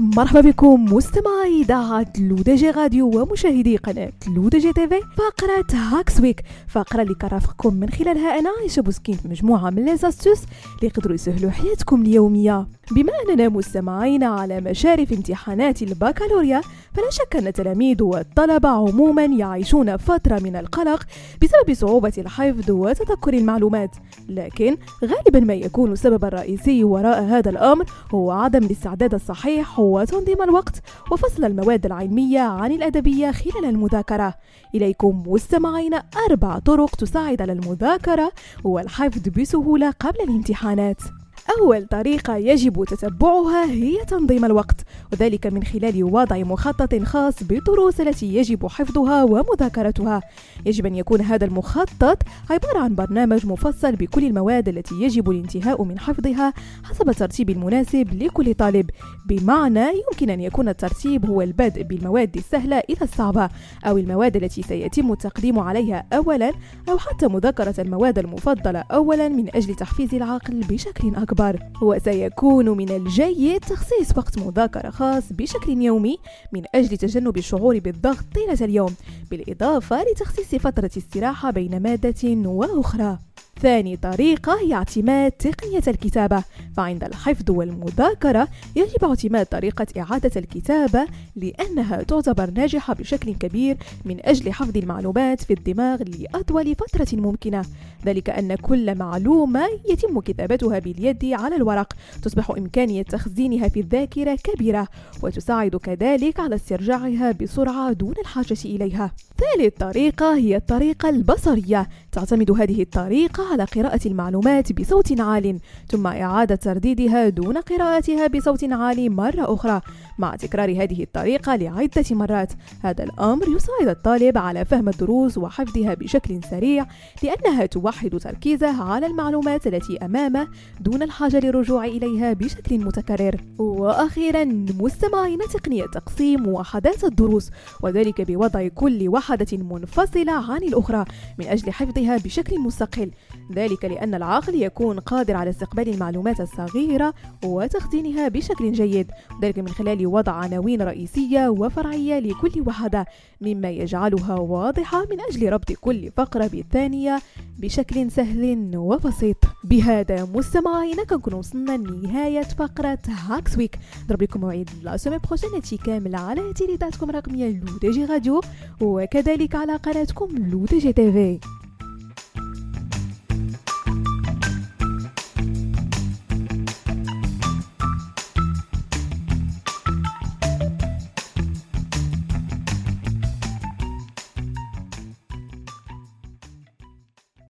مرحبا بكم مستمعي إذاعة L'ODJ Radio ومشاهدي قناة L'ODJ TV فقرة Hacks Week. فقرة اللي كرافقكم من خلالها أنا عايشة بوسكين في مجموعة من les astuces اللي يقدروا يسهلوا حياتكم اليومية. بما أننا مستمعين على مشارف امتحانات البكالوريا فلا شك أن التلاميذ والطلبة عموما يعيشون فترة من القلق بسبب صعوبة الحفظ وتذكر المعلومات. لكن غالبا ما يكون السبب الرئيسي وراء هذا الأمر هو عدم الاستعداد الصحيح وتنظيم الوقت وفصل المواد العلمية عن الأدبية خلال المذاكرة. إليكم مستمعين أربع طرق تساعد على المذاكرة والحفظ بسهولة قبل الامتحانات. أول طريقة يجب تتبعها هي تنظيم الوقت وذلك من خلال وضع مخطط خاص بالدروس التي يجب حفظها ومذاكرتها. يجب أن يكون هذا المخطط عبارة عن برنامج مفصل بكل المواد التي يجب الانتهاء من حفظها حسب الترتيب المناسب لكل طالب. بمعنى يمكن أن يكون الترتيب هو البدء بالمواد السهلة إلى الصعبة أو المواد التي سيتم التقديم عليها أولا أو حتى مذاكرة المواد المفضلة أولا من أجل تحفيز العقل بشكل أكبر. الأخبار وسيكون من الجيد تخصيص وقت مذاكرة خاص بشكل يومي من أجل تجنب الشعور بالضغط طيلة اليوم بالإضافة لتخصيص فترة استراحة بين مادة وأخرى. ثاني طريقة هي اعتماد تقنية الكتابة. فعند الحفظ والمذاكرة يجب اعتماد طريقة إعادة الكتابة لأنها تعتبر ناجحة بشكل كبير من أجل حفظ المعلومات في الدماغ لأطول فترة ممكنة. ذلك أن كل معلومة يتم كتابتها باليد على الورق. تصبح إمكانية تخزينها في الذاكرة كبيرة وتساعد كذلك على استرجاعها بسرعة دون الحاجة إليها. ثالث طريقة هي الطريقة البصرية. تعتمد هذه الطريقة على قراءة المعلومات بصوت عال ثم إعادة ترديدها دون قراءتها بصوت عالي مرة أخرى. مع تكرار هذه الطريقة لعدة مرات. هذا الأمر يساعد الطالب على فهم الدروس وحفظها بشكل سريع لأنها توحد تركيزه على المعلومات التي أمامه دون الحاجة للرجوع إليها بشكل متكرر. وأخيرا مستمعين تقنية تقسيم وحدات الدروس وذلك بوضع كل وحدة منفصلة عن الأخرى من أجل حفظها بشكل مستقل. ذلك لأن العقل يكون قادر على استقبال المعلومات الصغيرة وتخزينها بشكل جيد. ذلك من خلال وضع عناوين رئيسية وفرعية لكل وحدة مما يجعلها واضحة من أجل ربط كل فقرة بالثانية بشكل سهل وبسيط. بهذا مستمعينا كنكون وصلنا لنهاية فقرة Hacks Week نضرب لكم موعد la semaine prochaine كاملة على إذاعتكم الرقمية L'ODJ Radio وكذلك على قناتكم L'ODJ TV